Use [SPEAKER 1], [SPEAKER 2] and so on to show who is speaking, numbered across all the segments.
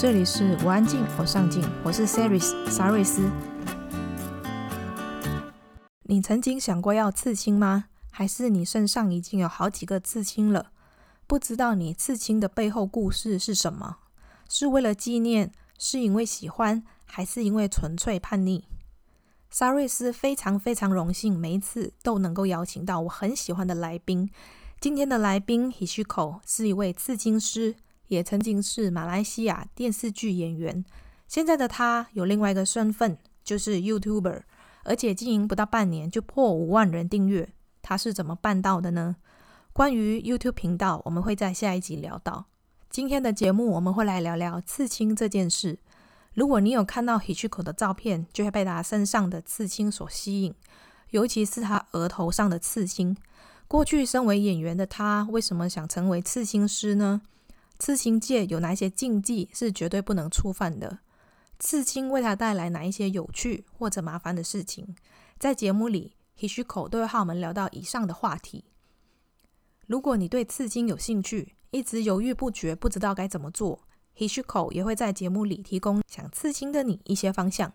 [SPEAKER 1] 这里是我安静，我上进，我是 Saris 沙瑞斯。你曾经想过要刺青吗？还是你身上已经有好几个刺青了？不知道你刺青的背后故事是什么？是为了纪念？是因为喜欢？还是因为纯粹叛逆？沙瑞斯非常非常荣幸，每一次都能够邀请到我很喜欢的来宾。今天的来宾 Hishiko 是一位刺青师。也曾经是马来西亚电视剧演员，现在的他有另外一个身份，就是 YouTuber，而且经营不到半年就破五万人订阅，他是怎么办到的呢？关于 YouTube 频道，我们会在下一集聊到。今天的节目我们会来聊聊刺青这件事。如果你有看到 Hishiko 的照片，就会被他身上的刺青所吸引，尤其是他额头上的刺青。过去身为演员的他，为什么想成为刺青师呢？刺青界有哪些禁忌是绝对不能触犯的？刺青为他带来哪一些有趣或者麻烦的事情？在节目里，Hishiko 都会和我们聊到以上的话题。如果你对刺青有兴趣，一直犹豫不决，不知道该怎么做，Hishiko 也会在节目里提供想刺青的你一些方向。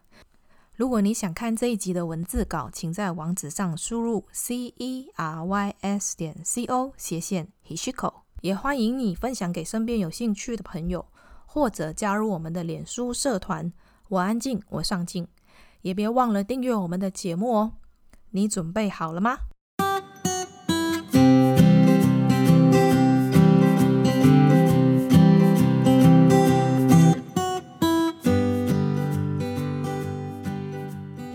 [SPEAKER 1] 如果你想看这一集的文字稿，请在网址上输入 c e r y s 点 c o 斜线 Hishiko。也欢迎你分享给身边有兴趣的朋友，或者加入我们的脸书社团。我安静，我上进。也别忘了订阅我们的节目哦。你准备好了吗？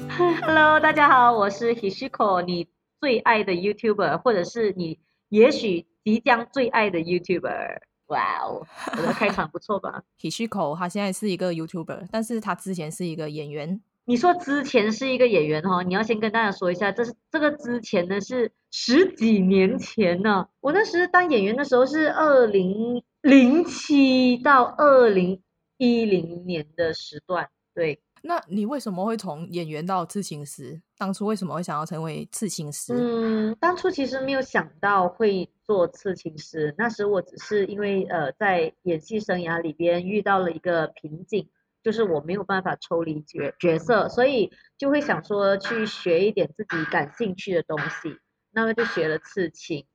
[SPEAKER 2] Hello，大家好，我是 Hishiko，你最爱的 YouTuber，或者是你也许。即将最爱的 YouTuber，哇哦，我的开场不错吧？
[SPEAKER 1] Hishiko 他现在是一个 YouTuber，但是他之前是一个演员。
[SPEAKER 2] 你说之前是一个演员哈，你要先跟大家说一下，这是这个之前呢是十几年前呢。我那时当演员的时候是二零零七到二零一零年的时段，对。
[SPEAKER 1] 那你为什么会从演员到刺青师？当初为什么会想要成为刺青师？
[SPEAKER 2] 嗯，当初其实没有想到会做刺青师。那时我只是因为呃在演戏生涯里边遇到了一个瓶颈，就是我没有办法抽离角角色，所以就会想说去学一点自己感兴趣的东西。那么就学了刺青，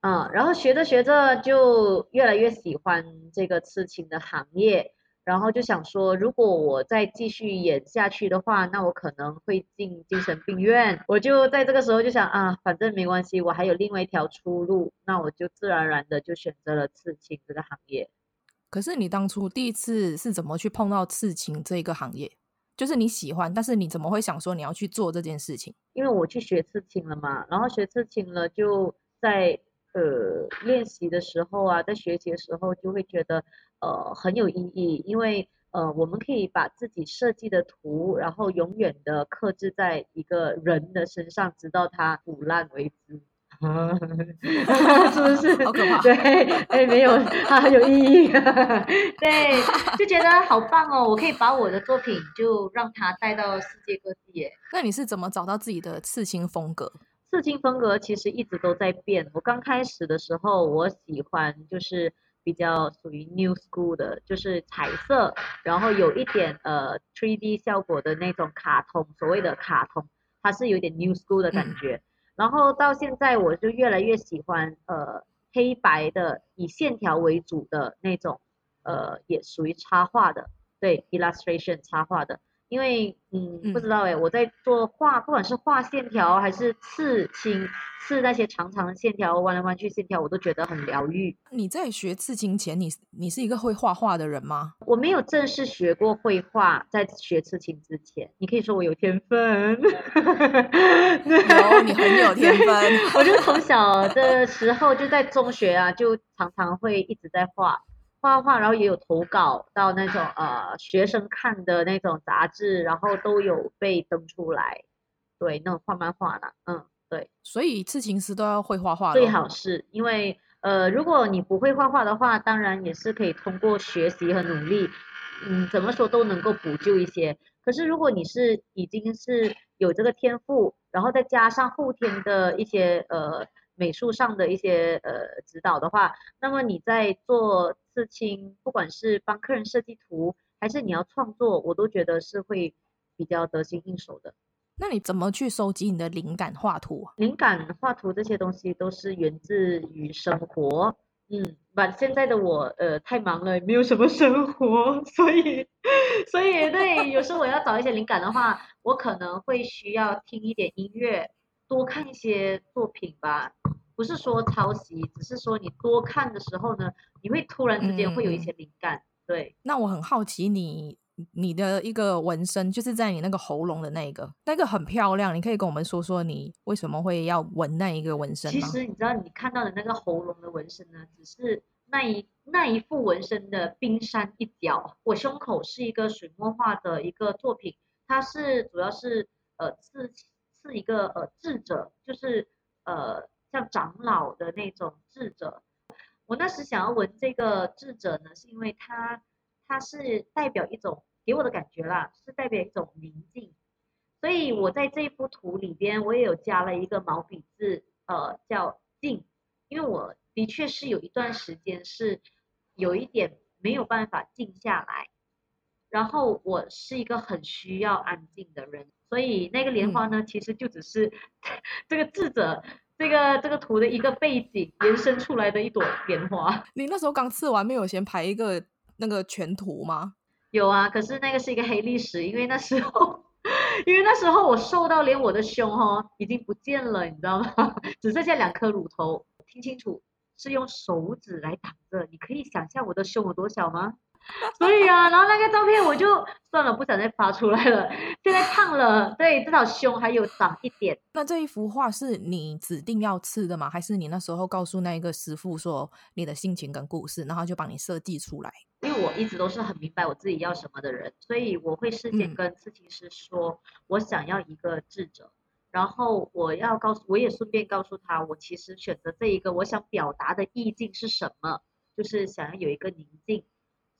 [SPEAKER 2] 嗯，然后学着学着就越来越喜欢这个刺青的行业。然后就想说，如果我再继续演下去的话，那我可能会进精神病院。我就在这个时候就想啊，反正没关系，我还有另外一条出路，那我就自然而然的就选择了刺青这个行业。
[SPEAKER 1] 可是你当初第一次是怎么去碰到刺青这个行业？就是你喜欢，但是你怎么会想说你要去做这件事情？
[SPEAKER 2] 因为我去学刺青了嘛，然后学刺青了，就在呃练习的时候啊，在学习的时候就会觉得。呃，很有意义，因为呃，我们可以把自己设计的图，然后永远的刻制在一个人的身上，直到他腐烂为止，是不是？
[SPEAKER 1] 好可怕。
[SPEAKER 2] 对，哎，没有，它 很有意义。对，就觉得好棒哦！我可以把我的作品就让它带到世界各地。耶。
[SPEAKER 1] 那你是怎么找到自己的刺青风格？
[SPEAKER 2] 刺青风格其实一直都在变。我刚开始的时候，我喜欢就是。比较属于 new school 的，就是彩色，然后有一点呃 3D 效果的那种卡通，所谓的卡通，它是有点 new school 的感觉。然后到现在我就越来越喜欢呃黑白的，以线条为主的那种，呃也属于插画的，对 illustration 插画的。因为嗯，不知道哎，我在做画，不管是画线条还是刺青，刺那些长长的线条，弯来弯去线条，我都觉得很疗愈。
[SPEAKER 1] 你在学刺青前，你你是一个会画画的人吗？
[SPEAKER 2] 我没有正式学过绘画，在学刺青之前，你可以说我有天分。
[SPEAKER 1] 有，你很有天分。
[SPEAKER 2] 我就从小的时候就在中学啊，就常常会一直在画。画画，然后也有投稿到那种呃学生看的那种杂志，然后都有被登出来。对，那种画漫画的，嗯，对。
[SPEAKER 1] 所以刺青师都要会画画。
[SPEAKER 2] 最好是因为呃，如果你不会画画的话，当然也是可以通过学习和努力，嗯，怎么说都能够补救一些。可是如果你是已经是有这个天赋，然后再加上后天的一些呃。美术上的一些呃指导的话，那么你在做刺青，不管是帮客人设计图，还是你要创作，我都觉得是会比较得心应手的。
[SPEAKER 1] 那你怎么去收集你的灵感画图？
[SPEAKER 2] 灵感画图这些东西都是源自于生活。嗯，把现在的我呃太忙了，没有什么生活，所以所以对，有时候我要找一些灵感的话，我可能会需要听一点音乐，多看一些作品吧。不是说抄袭，只是说你多看的时候呢，你会突然之间会有一些灵感。嗯、对，
[SPEAKER 1] 那我很好奇你。你的一个纹身就是在你那个喉咙的那个，那个很漂亮。你可以跟我们说说你为什么会要纹那一个纹身？
[SPEAKER 2] 其实你知道，你看到的那个喉咙的纹身呢，只是那一那一副纹身的冰山一角。我胸口是一个水墨画的一个作品，它是主要是呃刺是一个呃智者，就是呃像长老的那种智者。我那时想要纹这个智者呢，是因为他。它是代表一种给我的感觉啦，是代表一种宁静，所以我在这幅图里边，我也有加了一个毛笔字，呃，叫静，因为我的确是有一段时间是有一点没有办法静下来，然后我是一个很需要安静的人，所以那个莲花呢，嗯、其实就只是这个智者这个这个图的一个背景延伸出来的一朵莲花。
[SPEAKER 1] 你那时候刚刺完，没有先排一个？那个全图吗？
[SPEAKER 2] 有啊，可是那个是一个黑历史，因为那时候，因为那时候我瘦到连我的胸哈已经不见了，你知道吗？只剩下两颗乳头。听清楚，是用手指来挡着。你可以想象我的胸有多小吗？所以啊，然后那个照片我就算了，不想再发出来了。现在胖了，对，至少胸还有长一点。
[SPEAKER 1] 那这一幅画是你指定要刺的吗？还是你那时候告诉那一个师傅说你的心情跟故事，然后就帮你设计出来？
[SPEAKER 2] 因为我一直都是很明白我自己要什么的人，所以我会事先跟刺青师说，嗯、我想要一个智者，然后我要告诉，我也顺便告诉他，我其实选择这一个，我想表达的意境是什么，就是想要有一个宁静。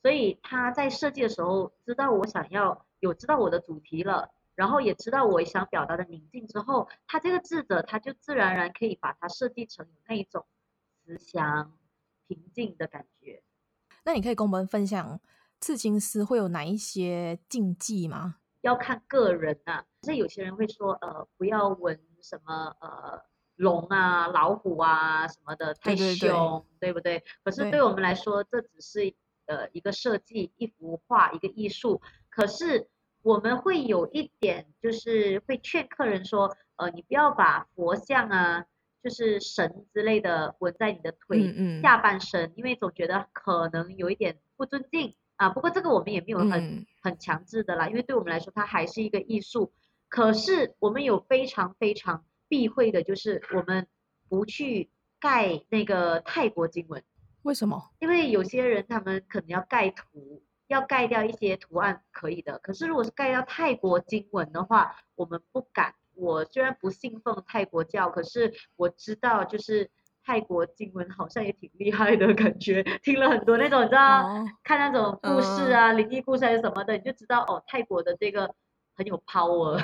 [SPEAKER 2] 所以他在设计的时候知道我想要有知道我的主题了，然后也知道我想表达的宁静之后，他这个智者他就自然而然可以把它设计成那一种慈祥平静的感觉。
[SPEAKER 1] 那你可以跟我们分享刺青师会有哪一些禁忌吗？
[SPEAKER 2] 要看个人啊，就是有些人会说呃不要纹什么呃龙啊老虎啊什么的太凶，对，对，对，对不对？可是对我们来说这只是。呃，一个设计，一幅画，一个艺术。可是我们会有一点，就是会劝客人说，呃，你不要把佛像啊，就是神之类的纹在你的腿下半身，因为总觉得可能有一点不尊敬啊。不过这个我们也没有很、嗯、很强制的啦，因为对我们来说，它还是一个艺术。可是我们有非常非常避讳的，就是我们不去盖那个泰国经文。
[SPEAKER 1] 为什么？因
[SPEAKER 2] 为有些人他们可能要盖图，要盖掉一些图案可以的。可是如果是盖掉泰国经文的话，我们不敢。我虽然不信奉泰国教，可是我知道就是泰国经文好像也挺厉害的感觉。听了很多那种你知道，哦、看那种故事啊，灵异、嗯、故事还是什么的，你就知道哦，泰国的这个很有 power。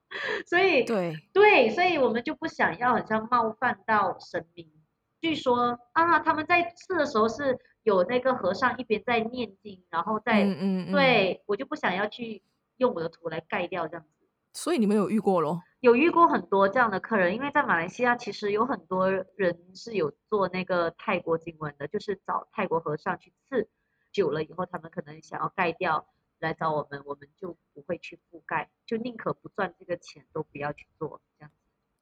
[SPEAKER 2] 所以对对，所以我们就不想要很像冒犯到神明。据说啊，他们在刺的时候是有那个和尚一边在念经，然后在，嗯嗯嗯对，我就不想要去用我的图来盖掉这样子。
[SPEAKER 1] 所以你们有遇过咯？
[SPEAKER 2] 有遇过很多这样的客人，因为在马来西亚其实有很多人是有做那个泰国经文的，就是找泰国和尚去刺，久了以后他们可能想要盖掉，来找我们，我们就不会去覆盖，就宁可不赚这个钱都不要去做这样。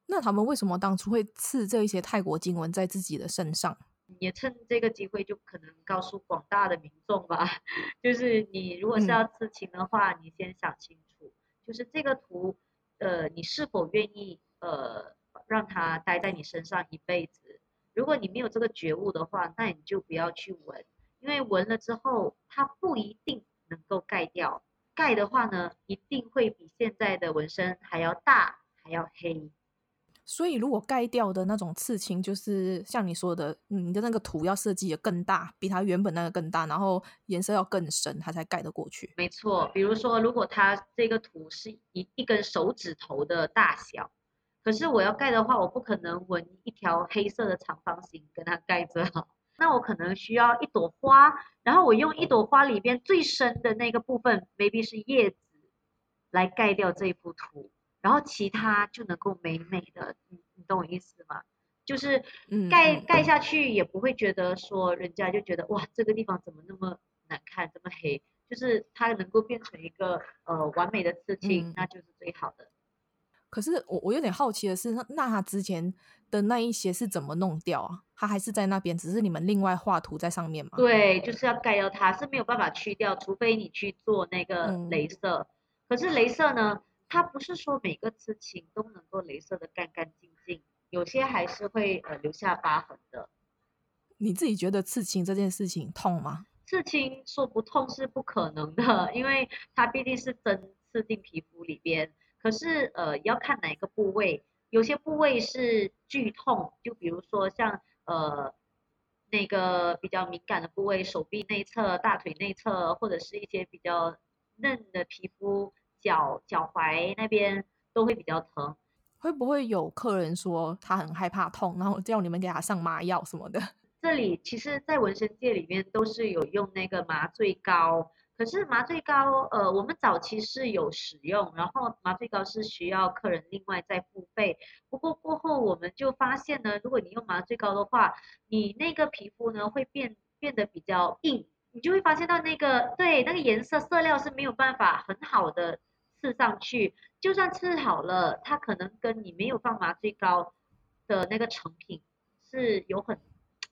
[SPEAKER 1] 那他们为什么当初会刺这一些泰国经文在自己的身上？
[SPEAKER 2] 也趁这个机会，就可能告诉广大的民众吧，就是你如果是要刺青的话，嗯、你先想清楚，就是这个图，呃，你是否愿意呃让它待在你身上一辈子？如果你没有这个觉悟的话，那你就不要去纹，因为纹了之后，它不一定能够盖掉，盖的话呢，一定会比现在的纹身还要大，还要黑。
[SPEAKER 1] 所以，如果盖掉的那种刺青，就是像你说的，你的那个图要设计的更大，比它原本那个更大，然后颜色要更深，它才盖得过去。
[SPEAKER 2] 没错，比如说，如果它这个图是一一根手指头的大小，可是我要盖的话，我不可能纹一条黑色的长方形跟它盖着，那我可能需要一朵花，然后我用一朵花里边最深的那个部分，maybe 是叶子，来盖掉这一幅图，然后其他就能够美美的，你你懂我意思吗？就是盖盖下去也不会觉得说人家就觉得哇，这个地方怎么那么难看，这么黑，就是它能够变成一个呃完美的刺青，嗯，那就是最好的。
[SPEAKER 1] 可是我我有点好奇的是，那那他之前的那一些是怎么弄掉啊？他还是在那边，只是你们另外画图在上面吗？
[SPEAKER 2] 对，就是要盖掉它，是没有办法去掉，除非你去做那个镭射。嗯、可是镭射呢，它不是说每个刺青都能够镭射的干干净净，有些还是会呃留下疤痕的。
[SPEAKER 1] 你自己觉得刺青这件事情痛吗？
[SPEAKER 2] 刺青说不痛是不可能的，因为它毕竟是针刺进皮肤里边。可是，呃，要看哪个部位，有些部位是剧痛，就比如说像呃那个比较敏感的部位，手臂内侧、大腿内侧，或者是一些比较嫩的皮肤，脚脚踝那边都会比较疼。
[SPEAKER 1] 会不会有客人说他很害怕痛，然后叫你们给他上麻药什么的？
[SPEAKER 2] 这里其实，在纹身界里面都是有用那个麻醉膏。可是麻醉膏，呃，我们早期是有使用，然后麻醉膏是需要客人另外再付费。不过过后我们就发现呢，如果你用麻醉膏的话，你那个皮肤呢会变变得比较硬，你就会发现到那个对那个颜色色料是没有办法很好的刺上去，就算刺好了，它可能跟你没有放麻醉膏的那个成品是有很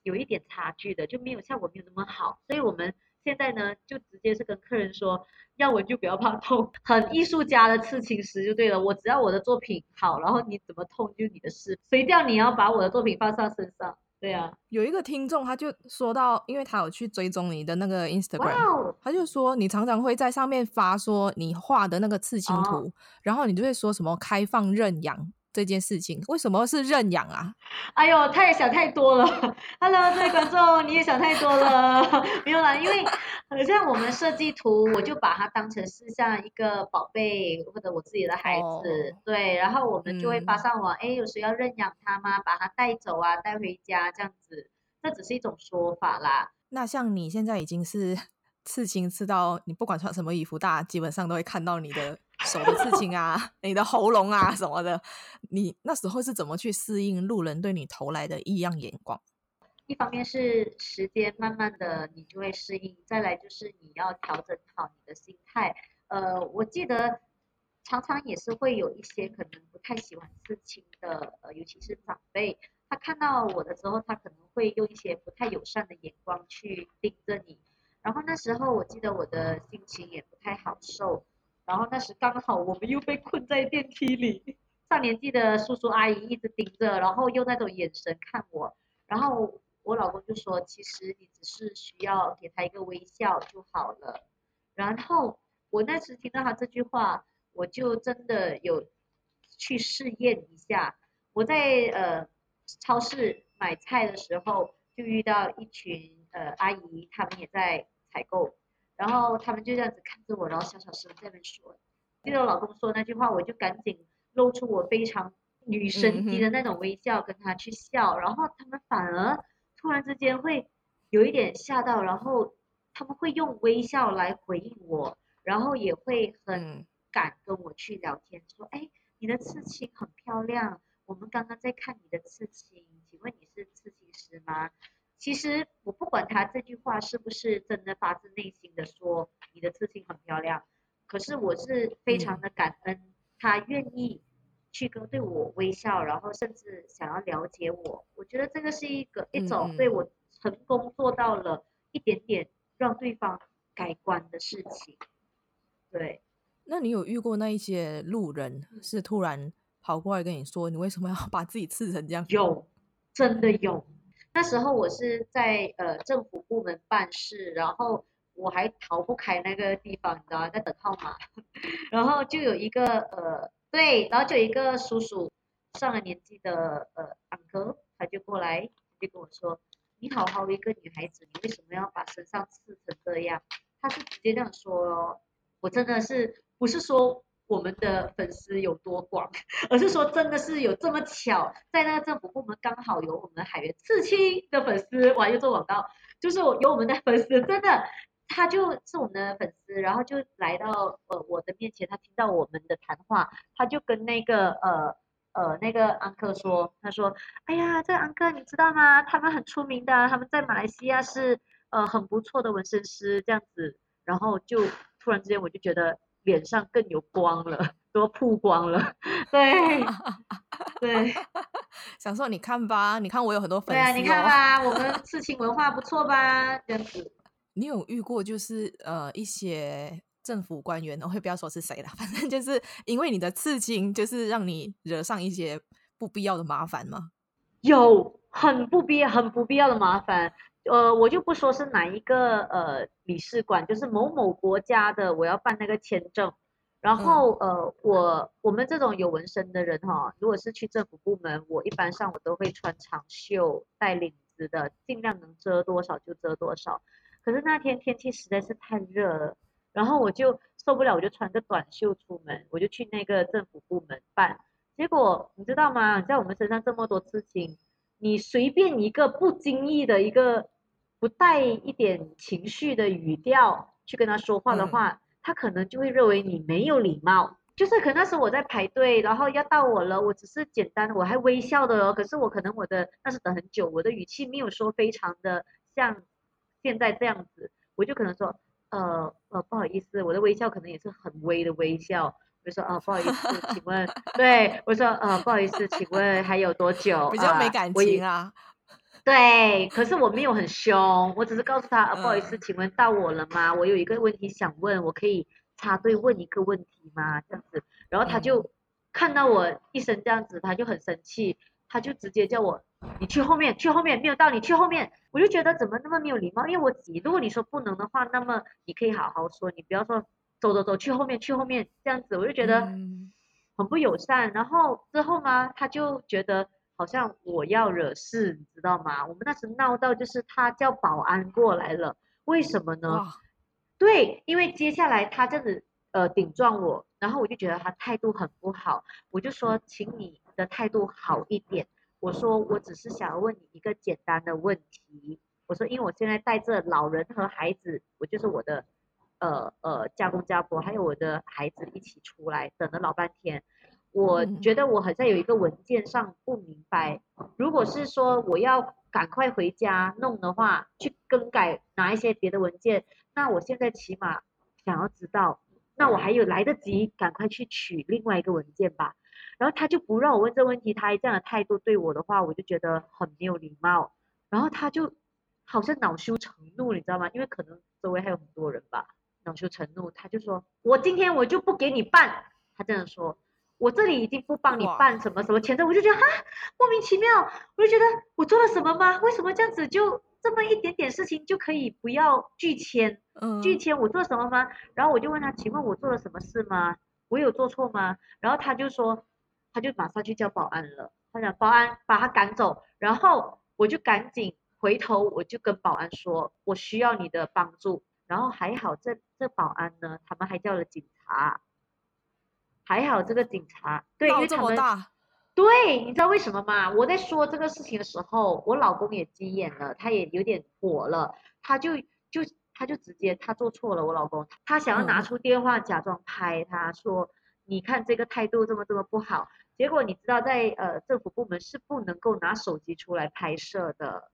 [SPEAKER 2] 有一点差距的，就没有效果没有那么好，所以我们。现在呢，就直接是跟客人说，要纹就不要怕痛，很艺术家的刺青师就对了。我只要我的作品好，然后你怎么痛就你的事，谁叫你要把我的作品放上身上？对啊。
[SPEAKER 1] 有一个听众他就说到，因为他有去追踪你的那个 Instagram! 他就说你常常会在上面发说你画的那个刺青图，oh. 然后你就会说什么开放认养。这件事情为什么是认养啊？
[SPEAKER 2] 哎呦，他也想太多了。Hello，这位观众，你也想太多了。没有啦，因为好像我们设计图，我就把它当成是像一个宝贝或者我自己的孩子，哦、对，然后我们就会发上网，哎、嗯，有谁要认养它吗？把它带走啊，带回家这样子，这只是一种说法啦。
[SPEAKER 1] 那像你现在已经是 刺青刺到你不管穿什么衣服，大家基本上都会看到你的。手的刺青啊，你的喉咙啊什么的，你那时候是怎么去适应路人对你投来的异样眼光？
[SPEAKER 2] 一方面是时间慢慢的你就会适应，再来就是你要调整好你的心态。呃，我记得常常也是会有一些可能不太喜欢刺青的，呃，尤其是长辈，他看到我的时候，他可能会用一些不太友善的眼光去盯着你。然后那时候我记得我的心情也不太好受。然后那时刚好我们又被困在电梯里，上年纪的叔叔阿姨一直盯着，然后用那种眼神看我，然后我老公就说，其实你只是需要给他一个微笑就好了。然后我那时听到他这句话，我就真的有去试验一下。我在呃超市买菜的时候，就遇到一群呃阿姨，他们也在采购。然后他们就这样子看着我，然后小小声在那边说，记得我老公说那句话，我就赶紧露出我非常女神级的那种微笑，跟他去笑。然后他们反而突然之间会有一点吓到，然后他们会用微笑来回应我，然后也会很敢跟我去聊天，说：“哎，你的刺青很漂亮，我们刚刚在看你的刺青，请问你是刺青师吗？”其实我不管他这句话是不是真的发自内心的说你的刺青很漂亮，可是我是非常的感恩他愿意去跟对我微笑，然后甚至想要了解我。我觉得这个是一个一种对我成功做到了一点点让对方改观的事情。对，
[SPEAKER 1] 那你有遇过那一些路人是突然跑过来跟你说，你为什么要把自己刺成这样？
[SPEAKER 2] 有，真的有。那时候我是在呃政府部门办事，然后我还逃不开那个地方，你知道？在等号码，然后就有一个呃对，然后就有一个叔叔上了年纪的呃安哥，他就过来就跟我说：“你好好一个女孩子，你为什么要把身上刺成这样？”他是直接这样说哦，我真的是不是说我们的粉丝有多广，而是说真的是有这么巧，在那个政府部门刚好有我们海源刺青的粉丝，哇，又做广告，就是有我们的粉丝，真的，他就是我们的粉丝，然后就来到呃我的面前，他听到我们的谈话，他就跟那个呃呃那个安克说，他说，哎呀，这个安克你知道吗？他们很出名的，他们在马来西亚是呃很不错的纹身师，这样子，然后就突然之间我就觉得。脸上更有光了，都曝光了，对，对，
[SPEAKER 1] 想说你看吧，你看我有很多粉丝，
[SPEAKER 2] 对啊，你看吧，我们刺青文化不错吧，这样子。
[SPEAKER 1] 你有遇过就是呃一些政府官员，我会不要说是谁了，反正就是因为你的刺青，就是让你惹上一些不必要的麻烦吗？
[SPEAKER 2] 有，很不必要，很不必要的麻烦。呃，我就不说是哪一个呃领事馆，就是某某国家的，我要办那个签证，然后呃，我我们这种有纹身的人哈，如果是去政府部门，我一般上我都会穿长袖带领子的，尽量能遮多少就遮多少。可是那天天气实在是太热了，然后我就受不了，我就穿个短袖出门，我就去那个政府部门办。结果你知道吗？在我们身上这么多事情，你随便一个不经意的一个。不带一点情绪的语调去跟他说话的话，嗯、他可能就会认为你没有礼貌。就是可能那时候我在排队，然后要到我了，我只是简单的，我还微笑的哦。可是我可能我的那是等很久，我的语气没有说非常的像现在这样子，我就可能说，呃呃不好意思，我的微笑可能也是很微的微笑。我就说啊、呃、不好意思，请问，对我说呃不好意思，请问还有多久？
[SPEAKER 1] 比较没感情啊。呃
[SPEAKER 2] 对，可是我没有很凶，我只是告诉他，呃、不好意思，请问到我了吗？我有一个问题想问，我可以插队问一个问题吗？这样子，然后他就看到我一声这样子，他就很生气，他就直接叫我，你去后面，去后面，没有到，你去后面。我就觉得怎么那么没有礼貌，因为我急，如果你说不能的话，那么你可以好好说，你不要说走走走，去后面，去后面这样子，我就觉得很不友善。然后之后呢，他就觉得。好像我要惹事，你知道吗？我们那时闹到就是他叫保安过来了，为什么呢？对，因为接下来他这样子呃顶撞我，然后我就觉得他态度很不好，我就说请你的态度好一点。我说我只是想要问你一个简单的问题。我说因为我现在带着老人和孩子，我就是我的呃呃家公家婆还有我的孩子一起出来，等了老半天。我觉得我好像有一个文件上不明白，如果是说我要赶快回家弄的话，去更改拿一些别的文件，那我现在起码想要知道，那我还有来得及赶快去取另外一个文件吧。然后他就不让我问这问题，他这样的态度对我的话，我就觉得很没有礼貌。然后他就好像恼羞成怒，你知道吗？因为可能周围还有很多人吧，恼羞成怒，他就说我今天我就不给你办，他这样说。我这里已经不帮你办什么什么签证，我就觉得哈莫名其妙，我就觉得我做了什么吗？为什么这样子就这么一点点事情就可以不要拒签？嗯，拒签我做了什么吗？然后我就问他，请问我做了什么事吗？我有做错吗？然后他就说，他就马上去叫保安了。他讲保安把他赶走，然后我就赶紧回头，我就跟保安说，我需要你的帮助。然后还好这这保安呢，他们还叫了警察。还好这个警察，对，因为他们，对，你知道为什么吗？我在说这个事情的时候，我老公也急眼了，他也有点火了，他就就他就直接他做错了，我老公，他想要拿出电话假装拍他，他说，你看这个态度这么这么不好，结果你知道在呃政府部门是不能够拿手机出来拍摄的，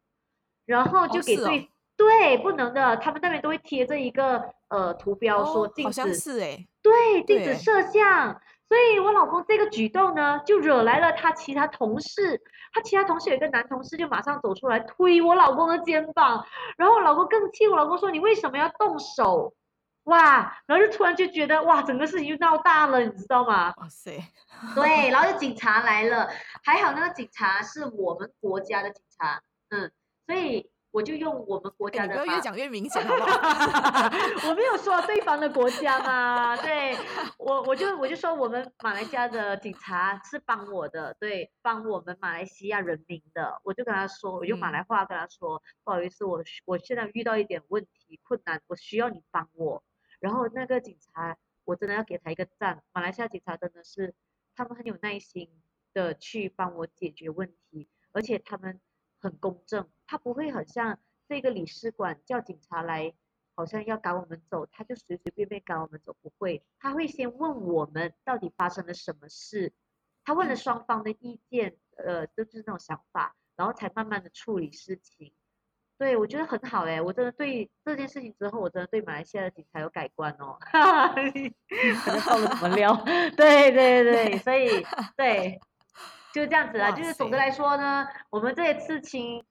[SPEAKER 2] 然后就给对、对不能的，他们那边都会贴着一个呃图标说禁止，好
[SPEAKER 1] 像是哎。
[SPEAKER 2] 对，禁止摄像，所以我老公这个举动呢，就惹来了他其他同事。他其他同事有一个男同事就马上走出来推我老公的肩膀，然后我老公更气，我老公说，你为什么要动手？哇，然后就突然就觉得哇，整个事情就闹大了，你知道吗？哇塞，对，然后就警察来了，还好那个警察是我们国家的警察，嗯，所以。我就用我们国家的，欸、
[SPEAKER 1] 越讲越明显，好不好？
[SPEAKER 2] 我没有说对方的国家嘛，对我，我就我就说我们马来西亚的警察是帮我的，对，帮我们马来西亚人民的，我就跟他说，我用马来话跟他说，嗯、不好意思，我我现在遇到一点问题困难，我需要你帮我。然后那个警察，我真的要给他一个赞。马来西亚警察真的是，他们很有耐心的去帮我解决问题，而且他们很公正，他不会很像这个领事馆叫警察来，好像要赶我们走，他就随随便便赶我们走，不会，他会先问我们到底发生了什么事，他问了双方的意见，呃，都是那种想法，然后才慢慢的处理事情。对，我觉得很好哎，我真的对这件事情之后，我真的对马来西亚的警察有改观哦。哈哈，可能爆了什么料？对对对，所以对，就这样子啦。就是总的来说呢，我们这些刺青，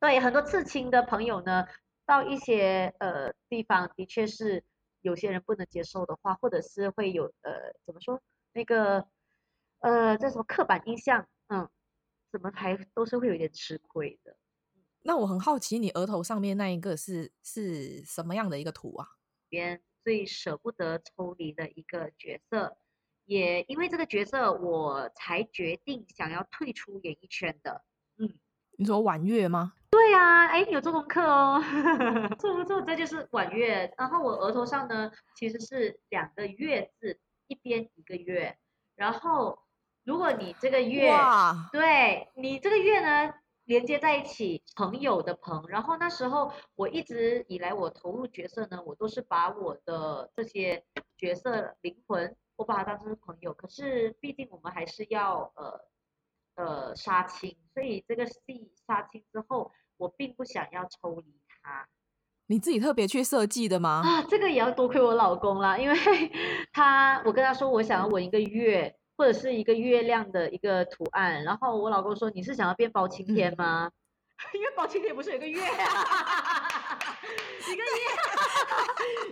[SPEAKER 2] 对很多刺青的朋友呢，到一些呃地方，的确是有些人不能接受的话，或者是会有呃怎么说那个呃这种刻板印象，嗯，怎么还都是会有一点吃亏的。
[SPEAKER 1] 那我很好奇，你额头上面那一个是是什么样的一个图啊？
[SPEAKER 2] 边最舍不得抽离的一个角色，也因为这个角色，我才决定想要退出演艺圈的。嗯，
[SPEAKER 1] 你说婉月吗？
[SPEAKER 2] 对啊，哎，有做功课哦，做不做？这就是婉月。然后我额头上呢，其实是两个月字，一边一个月。然后如果你这个月，哇对你这个月呢？连接在一起，朋友的朋。然后那时候我一直以来，我投入角色呢，我都是把我的这些角色灵魂，我把它当成是朋友。可是毕竟我们还是要呃呃杀青，所以这个戏杀青之后，我并不想要抽离他。
[SPEAKER 1] 你自己特别去设计的吗？
[SPEAKER 2] 啊，这个也要多亏我老公啦，因为 他我跟他说我想要纹一个月。或者是一个月亮的一个图案，然后我老公说，你是想要变包青天吗？嗯、因为包青天不是有个月啊，一个月，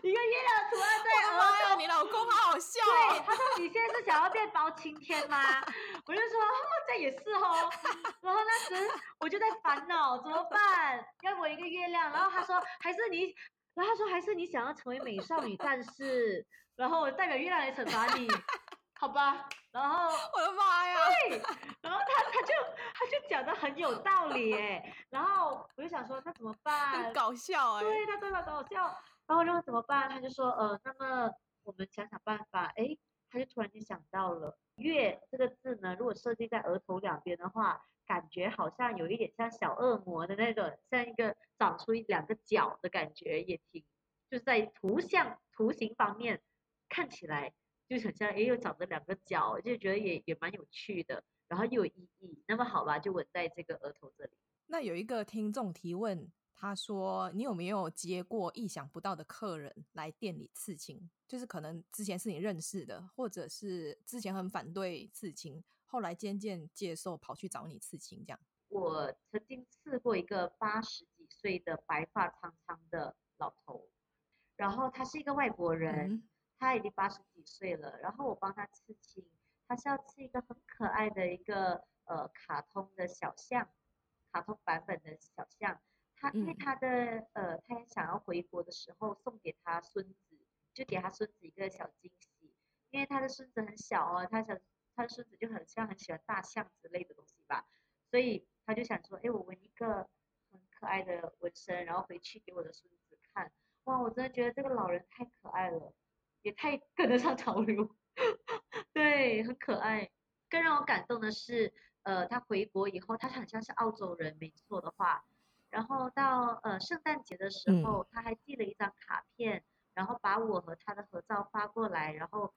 [SPEAKER 2] 一个月亮的图案在
[SPEAKER 1] 额你老公好好笑。
[SPEAKER 2] 对，他说你现在是想要变包青天吗？我就说，哦，这也是哦。然后那时我就在烦恼怎么办，要我一个月亮。然后他说还是你，然后他说还是你想要成为美少女战士，然后我代表月亮来惩罚你。好吧，然后
[SPEAKER 1] 我的妈呀，
[SPEAKER 2] 对，然后他他就他就讲的很有道理哎，然后我就想说那怎么办？
[SPEAKER 1] 很搞笑哎，
[SPEAKER 2] 对，他真的搞笑，然后我就说怎么办？他就说呃，那么我们想想办法，哎，他就突然间想到了“月”这个字呢，如果设计在额头两边的话，感觉好像有一点像小恶魔的那种，像一个长出一两个角的感觉，也挺就是在图像图形方面看起来。就很像，哎，又长着两个角，就觉得也也蛮有趣的，然后又有意义。那么好吧，就纹在这个额头这里。
[SPEAKER 1] 那有一个听众提问，他说：“你有没有接过意想不到的客人来店里刺青？就是可能之前是你认识的，或者是之前很反对刺青，后来渐渐接受，跑去找你刺青这样。”
[SPEAKER 2] 我曾经刺过一个八十几岁的白发苍苍的老头，然后他是一个外国人。嗯他已经八十几岁了，然后我帮他刺青，他是要刺一个很可爱的一个呃卡通的小象，卡通版本的小象。他因为他的呃，他也想要回国的时候送给他孙子，就给他孙子一个小惊喜，因为他的孙子很小哦，他想他的孙子就很像很喜欢大象之类的东西吧，所以他就想说，哎，我纹一个很可爱的纹身，然后回去给我的孙子看。哇，我真的觉得这个老人太可爱了。也太跟得上潮流，对，很可爱。更让我感动的是，呃，他回国以后，他很像是澳洲人，没错的话。然后到呃圣诞节的时候，嗯、他还寄了一张卡片，然后把我和他的合照发过来，然后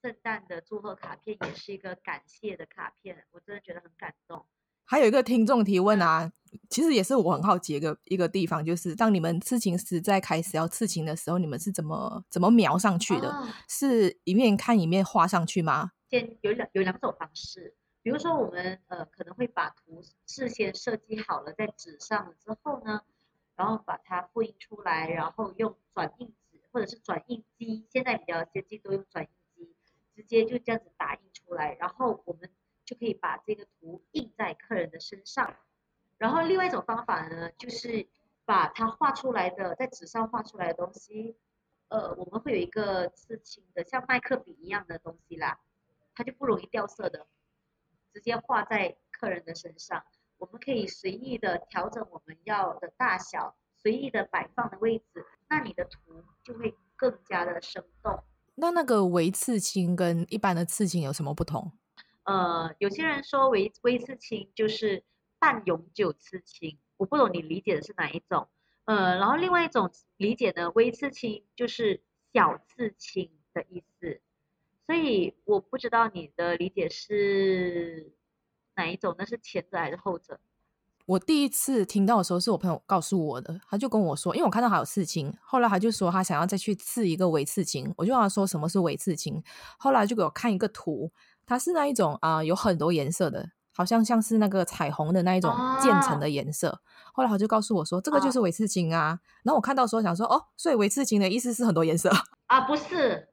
[SPEAKER 2] 圣诞的祝贺卡片也是一个感谢的卡片，我真的觉得很感动。
[SPEAKER 1] 还有一个听众提问啊，其实也是我很好奇一个一个地方，就是当你们刺青师在开始要刺青的时候，你们是怎么怎么描上去的？哦、是一面看一面画上去吗？
[SPEAKER 2] 先有两有两种方式，比如说我们呃可能会把图事先设计好了在纸上了之后呢，然后把它复印出来，然后用转印纸或者是转印机，现在比较先进都用转印机，直接就这样子打印出来，然后我们。就可以把这个图印在客人的身上，然后另外一种方法呢，就是把它画出来的在纸上画出来的东西，呃，我们会有一个刺青的像麦克笔一样的东西啦，它就不容易掉色的，直接画在客人的身上，我们可以随意的调整我们要的大小，随意的摆放的位置，那你的图就会更加的生动。
[SPEAKER 1] 那那个微刺青跟一般的刺青有什么不同？
[SPEAKER 2] 呃，有些人说微微刺青就是半永久刺青，我不懂你理解的是哪一种。呃，然后另外一种理解呢，微刺青就是小刺青的意思。所以我不知道你的理解是哪一种，那是前者还是后者？
[SPEAKER 1] 我第一次听到的时候是我朋友告诉我的，他就跟我说，因为我看到还有刺青，后来他就说他想要再去刺一个微刺青，我就问他说什么是微刺青，后来就给我看一个图，它是那一种啊、有很多颜色的，好像像是那个彩虹的那一种渐层的颜色。啊、后来他就告诉我说，这个就是维刺青啊。啊然后我看到时候想说，哦，所以维刺青的意思是很多颜色
[SPEAKER 2] 啊？不是。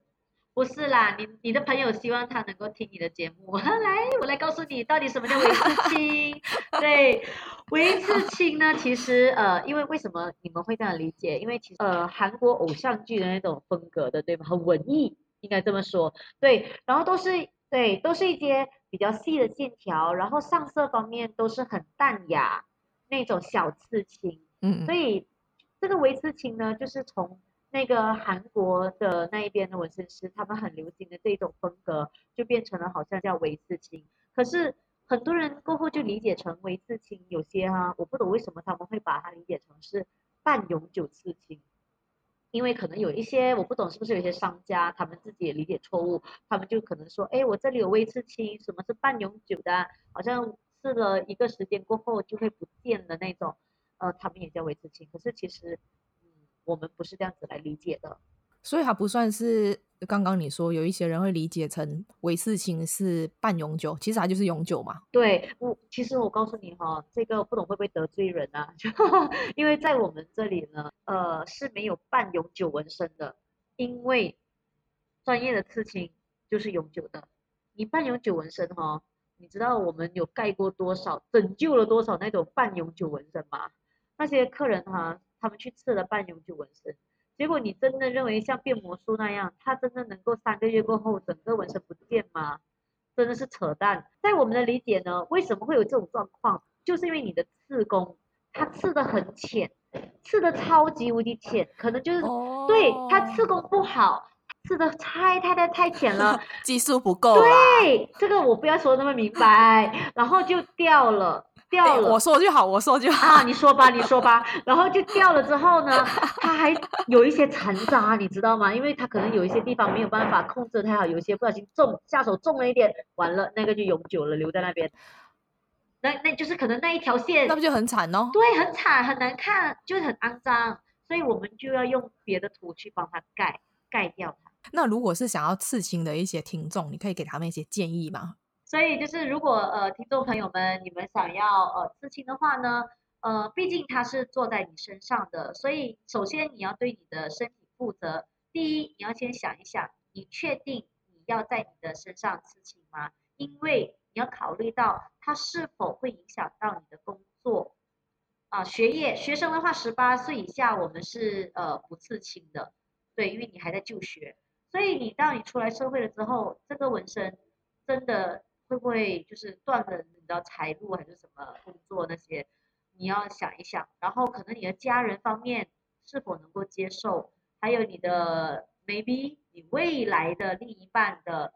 [SPEAKER 2] 不是啦，你你的朋友希望他能够听你的节目，来，我来告诉你到底什么叫维刺青。对，维刺青呢，其实呃，因为为什么你们会这样理解？因为其实呃，韩国偶像剧的那种风格的，对吗？很文艺，应该这么说。对，然后都是对，都是一些比较细的线条，然后上色方面都是很淡雅那种小刺青。嗯，所以这个微刺青呢，就是从。那个韩国的那一边的纹身师，他们很流行的这种风格，就变成了好像叫微刺青。可是很多人过后就理解成微刺青，有些哈、啊，我不懂为什么他们会把它理解成是半永久刺青，因为可能有一些我不懂是不是有些商家他们自己也理解错误，他们就可能说，哎，我这里有微刺青，什么是半永久的？好像刺了一个时间过后就会不见的那种，呃，他们也叫微刺青。可是其实。嗯我们不是这样子来理解的，
[SPEAKER 1] 所以它不算是刚刚你说有一些人会理解成微刺青是半永久，其实它就是永久嘛。
[SPEAKER 2] 对，我其实我告诉你哈，这个不懂会不会得罪人啊？因为在我们这里呢，呃是没有半永久纹身的，因为专业的刺青就是永久的。你半永久纹身哈，你知道我们有盖过多少，拯救了多少那种半永久纹身吗？那些客人哈。他们去刺了半永久纹身，结果你真的认为像变魔术那样，他真的能够三个月过后整个纹身不见吗？真的是扯淡。在我们的理解呢，为什么会有这种状况？就是因为你的刺工，他刺的很浅，刺的超级无敌浅，可能就是、oh. 对他刺工不好，刺的太太太太浅了，
[SPEAKER 1] 技术不够。
[SPEAKER 2] 对，这个我不要说那么明白，然后就掉了。掉了，
[SPEAKER 1] 我说就好，我说就好。
[SPEAKER 2] 啊，你说吧，你说吧。然后就掉了之后呢，它还有一些残渣，你知道吗？因为它可能有一些地方没有办法控制太好，有一些不小心重下手重了一点，完了那个就永久了，留在那边。那那就是可能那一条线，
[SPEAKER 1] 那不就很惨哦？
[SPEAKER 2] 对，很惨，很难看，就是很肮脏，所以我们就要用别的土去帮它盖盖掉它。
[SPEAKER 1] 那如果是想要刺青的一些听众，你可以给他们一些建议吗？
[SPEAKER 2] 所以就是，如果呃听众朋友们你们想要呃刺青的话呢，呃，毕竟它是坐在你身上的，所以首先你要对你的身体负责。第一，你要先想一想，你确定你要在你的身上刺青吗？因为你要考虑到它是否会影响到你的工作啊、学业。学生的话，十八岁以下我们是呃不刺青的，对，因为你还在就学。所以你到你出来社会了之后，这个纹身真的。会不会就是断了你的财路还是什么工作那些？你要想一想，然后可能你的家人方面是否能够接受，还有你的 maybe 你未来的另一半的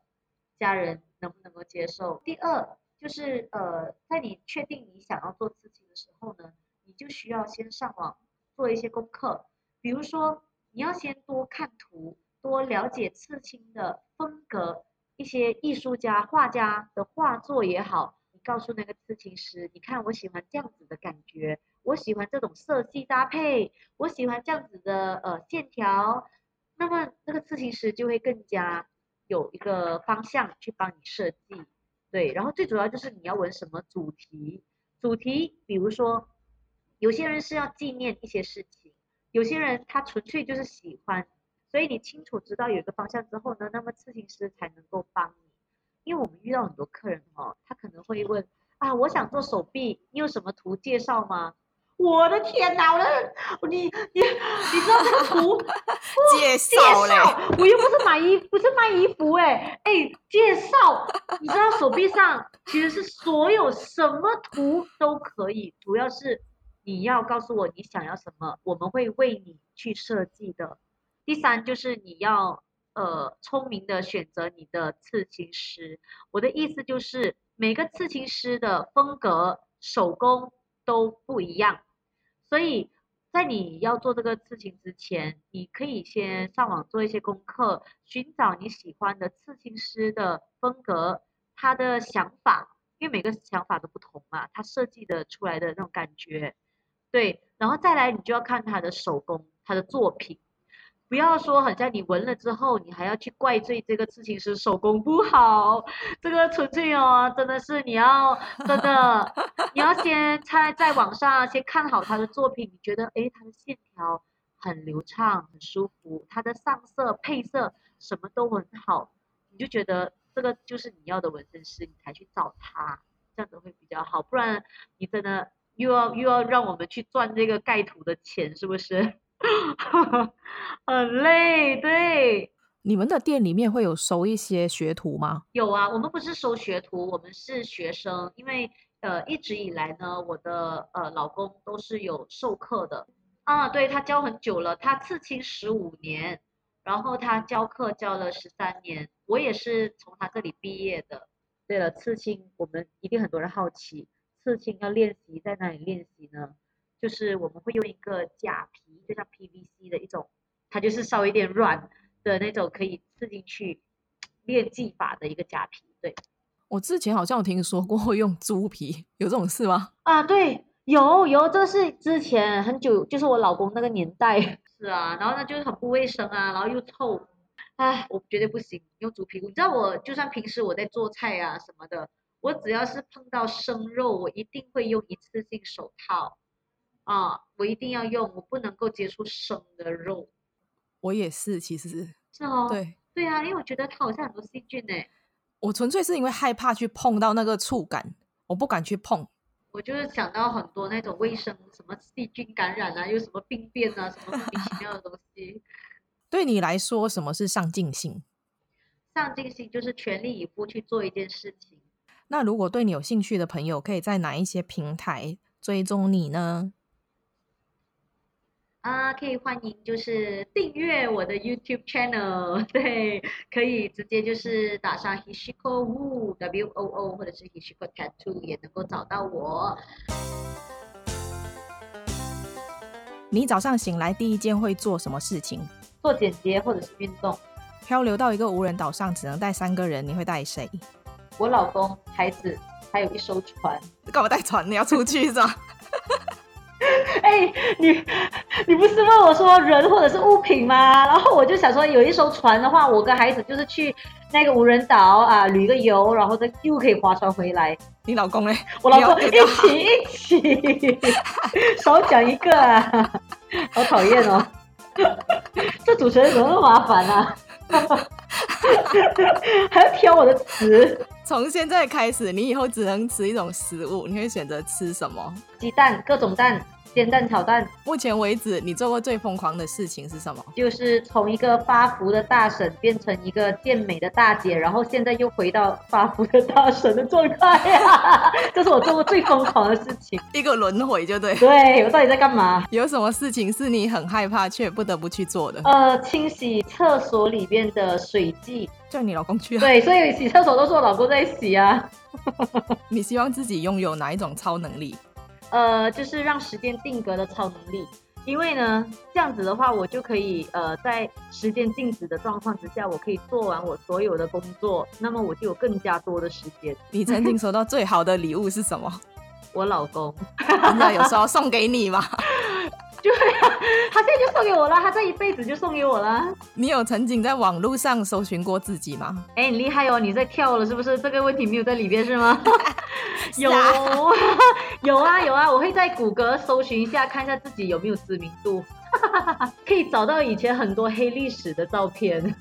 [SPEAKER 2] 家人能不能够接受？第二就是呃，在你确定你想要做刺青的时候呢，你就需要先上网做一些功课，比如说你要先多看图，多了解刺青的风格。一些艺术家、画家的画作也好，你告诉那个刺青师，你看我喜欢这样子的感觉，我喜欢这种色系搭配，我喜欢这样子的呃线条，那么那个刺青师就会更加有一个方向去帮你设计，对，然后最主要就是你要纹什么主题，主题比如说有些人是要纪念一些事情，有些人他纯粹就是喜欢。所以你清楚知道有一个方向之后呢，那么咨询师才能够帮你。因为我们遇到很多客人哦，他可能会问啊，我想做手臂，你有什么图介绍吗？我的天哪，我的你你你知道这个图
[SPEAKER 1] 介绍嘞？
[SPEAKER 2] 我又不是买衣，不是卖衣服哎哎，介绍，你知道手臂上其实是所有什么图都可以，主要是你要告诉我你想要什么，我们会为你去设计的。第三就是你要呃聪明的选择你的刺青师。我的意思就是，每个刺青师的风格、手工都不一样，所以在你要做这个刺青之前，你可以先上网做一些功课，寻找你喜欢的刺青师的风格，他的想法，因为每个想法都不同嘛，他设计的出来的那种感觉，对，然后再来你就要看他的手工，他的作品。不要说，好像你纹了之后，你还要去怪罪这个刺青师手工不好。这个纯粹哦，真的是你要真的，你要先在在网上先看好他的作品，你觉得诶，他的线条很流畅，很舒服，他的上色配色什么都很好，你就觉得这个就是你要的纹身师，你才去找他，这样子会比较好。不然你真的又要又要让我们去赚这个盖图的钱，是不是？很累，对。
[SPEAKER 1] 你们的店里面会有收一些学徒吗？
[SPEAKER 2] 有啊，我们不是收学徒，我们是学生。因为呃，一直以来呢，我的呃老公都是有授课的啊，对，他教很久了，他刺青十五年，然后他教课教了十三年，我也是从他这里毕业的。对了，刺青我们一定很多人好奇，刺青要练习在哪里练习呢？就是我们会用一个假皮，就像 PVC 的一种，它就是稍微有点软的那种，可以刺进去练技法的一个假皮。对，
[SPEAKER 1] 我之前好像有听说过会用猪皮，有这种事吗？
[SPEAKER 2] 啊，对，有有，这是之前很久，就是我老公那个年代。是啊，然后呢就是很不卫生啊，然后又臭，唉，我绝对不行用猪皮。你知道我就算平时我在做菜啊什么的，我只要是碰到生肉，我一定会用一次性手套。啊，我一定要用，我不能够接触生的肉。
[SPEAKER 1] 我也是，其实是
[SPEAKER 2] 是哦，
[SPEAKER 1] 对
[SPEAKER 2] 对啊，因为我觉得它好像很多细菌呢。
[SPEAKER 1] 我纯粹是因为害怕去碰到那个触感，我不敢去碰。
[SPEAKER 2] 我就是想到很多那种卫生什么细菌感染啊，又什么病变啊，什么莫名其妙的东西。
[SPEAKER 1] 对你来说，什么是上进心？
[SPEAKER 2] 上进心就是全力以赴去做一件事情。
[SPEAKER 1] 那如果对你有兴趣的朋友，可以在哪一些平台追踪你呢？
[SPEAKER 2] 啊，可以欢迎就是订阅我的 YouTube channel，对，可以直接就是打上 Hishiko Woo W O O 或者是 Hishiko Tattoo 也能够找到我。
[SPEAKER 1] 你早上醒来第一件会做什么事情？
[SPEAKER 2] 做剪辑或者是运动。
[SPEAKER 1] 漂流到一个无人岛上，只能带三个人，你会带谁？
[SPEAKER 2] 我老公、孩子，还有一艘船。
[SPEAKER 1] 干嘛带船？你要出去是吧？
[SPEAKER 2] 哎、欸，你你不是问我说人或者是物品吗？然后我就想说，有一艘船的话，我跟孩子就是去那个无人岛啊，旅个游，然后再又可以划船回来。
[SPEAKER 1] 你老公呢？
[SPEAKER 2] 我老公一起一起，少讲一个啊，好讨厌哦！这主持人怎么那么麻烦啊？还要挑我的词。
[SPEAKER 1] 从现在开始，你以后只能吃一种食物，你会选择吃什么？
[SPEAKER 2] 鸡蛋，各种蛋。煎蛋炒蛋。
[SPEAKER 1] 目前为止，你做过最疯狂的事情是什么？
[SPEAKER 2] 就是从一个发福的大婶变成一个健美的大姐，然后现在又回到发福的大婶的状态呀！这是我做过最疯狂的事情，
[SPEAKER 1] 一个轮回，就对。
[SPEAKER 2] 对，我到底在干嘛？
[SPEAKER 1] 有什么事情是你很害怕却不得不去做的？
[SPEAKER 2] 呃，清洗厕所里边的水迹，
[SPEAKER 1] 叫你老公去啊。
[SPEAKER 2] 对，所以洗厕所都是我老公在洗啊。
[SPEAKER 1] 你希望自己拥有哪一种超能力？
[SPEAKER 2] 呃，就是让时间定格的超能力，因为呢，这样子的话，我就可以呃，在时间静止的状况之下，我可以做完我所有的工作，那么我就有更加多的时间。
[SPEAKER 1] 你曾经收到最好的礼物是什么？
[SPEAKER 2] 我老公，
[SPEAKER 1] 人家有时候送给你吗？
[SPEAKER 2] 对啊，他现在就送给我了，他这一辈子就送给我了。
[SPEAKER 1] 你有曾经在网络上搜寻过自己吗？
[SPEAKER 2] 哎、欸，你厉害哦，你在跳了是不是？这个问题没有在里边是吗？有，有啊有啊，我会在谷歌搜寻一下，看一下自己有没有知名度。可以找到以前很多黑历史的照片。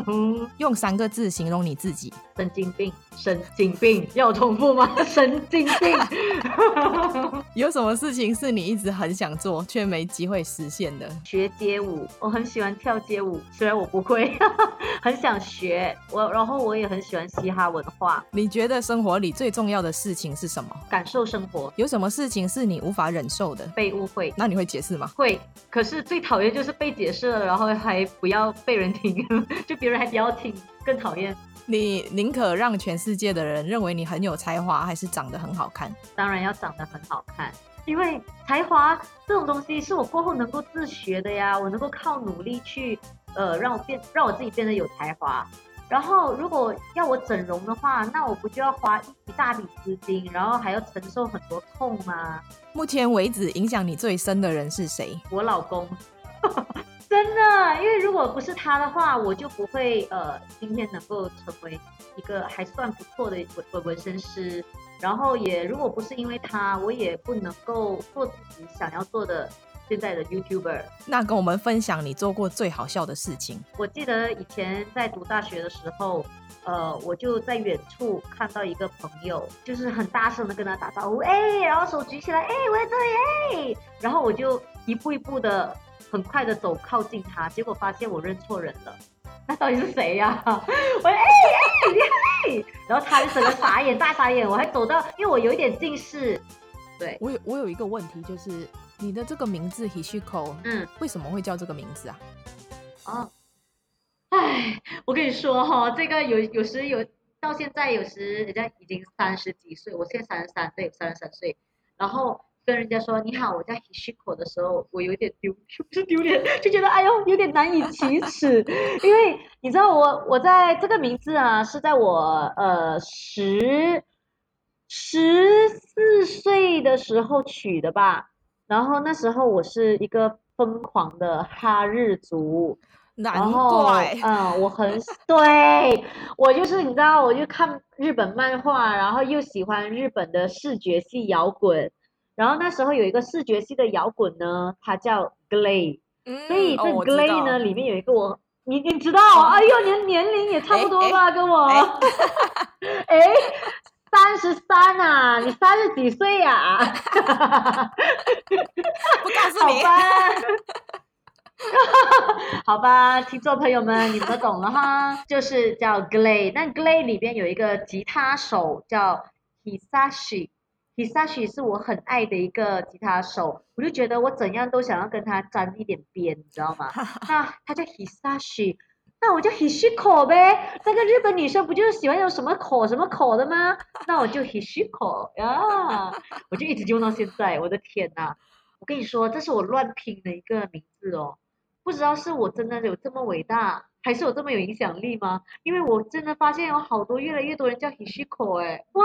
[SPEAKER 1] 用三个字形容你自己：
[SPEAKER 2] 神经病。神经病，要重复吗？神经病。
[SPEAKER 1] 有什么事情是你一直很想做却没机会实现的？
[SPEAKER 2] 学街舞，我很喜欢跳街舞，虽然我不会，很想学。我然后我也很喜欢嘻哈文化。
[SPEAKER 1] 你觉得生活里最重要的事情是什么？
[SPEAKER 2] 感受生活。
[SPEAKER 1] 有什么事情是你无法忍受的？
[SPEAKER 2] 被误会。
[SPEAKER 1] 那你会解释吗？
[SPEAKER 2] 会，可是最讨厌就是被解释了，然后还不要被人听，就别人还不要听，更讨厌。
[SPEAKER 1] 你宁可让全世界的人认为你很有才华，还是长得很好看？
[SPEAKER 2] 当然要长得很好看，因为才华这种东西是我过后能够自学的呀，我能够靠努力去，呃，让我变，让我自己变得有才华。然后如果要我整容的话，那我不就要花一大笔资金，然后还要承受很多痛吗？
[SPEAKER 1] 目前为止，影响你最深的人是谁？
[SPEAKER 2] 我老公。真的，因为如果不是他的话，我就不会呃，今天能够成为一个还算不错的纹纹身师。然后也如果不是因为他，我也不能够做自己想要做的现在的 YouTuber。
[SPEAKER 1] 那跟我们分享你做过最好笑的事情。
[SPEAKER 2] 我记得以前在读大学的时候，呃，我就在远处看到一个朋友，就是很大声的跟他打招呼，哎，然后手举起来，哎，我在这里，哎，然后我就一步一步的。很快的走靠近他，结果发现我认错人了。那到底是谁呀、啊？我说哎哎哎！然后他就整个傻眼大傻眼。我还走到，因为我有一点近视。对，
[SPEAKER 1] 我有我有一个问题，就是你的这个名字 Hishiko，
[SPEAKER 2] 嗯，
[SPEAKER 1] 为什么会叫这个名字啊？
[SPEAKER 2] 哦，哎，我跟你说哈、哦，这个有有时有到现在，有时人家已经三十几岁，我现在三十三，岁，三十三岁，然后。跟人家说你好，我叫 Hishiko 的时候，我有点丢，是不是丢脸，就觉得哎呦有点难以启齿，因为你知道我我在这个名字啊是在我呃十十四岁的时候取的吧，然后那时候我是一个疯狂的哈日族，
[SPEAKER 1] 难怪，
[SPEAKER 2] 嗯，我很对我就是你知道，我就看日本漫画，然后又喜欢日本的视觉系摇滚。然后那时候有一个视觉系的摇滚呢，它叫 GLAY，
[SPEAKER 1] 嗯，
[SPEAKER 2] 所以这 GLAY 呢、哦、里面有一个我，你你知道？
[SPEAKER 1] 哦、
[SPEAKER 2] 哎呦，年年龄也差不多吧，跟我，哎，三十三啊，你三十几岁呀、啊？不
[SPEAKER 1] 告诉 你，
[SPEAKER 2] 好吧，好吧，听众朋友们，你们都懂了哈，就是叫 GLAY，那 GLAY 里边有一个吉他手叫 Hisashi。Hisashi 是我很爱的一个吉他手，我就觉得我怎样都想要跟他沾一点边，你知道吗？那他叫 Hisashi，那我叫 Hishiko 呗。那个日本女生不就是喜欢用什么口什么口的吗？那我就 Hishiko 呀，我就一直用到现在。我的天呐，我跟你说，这是我乱拼的一个名字哦，不知道是我真的有这么伟大，还是我这么有影响力吗？因为我真的发现有好多越来越多人叫 Hishiko 哎，哇！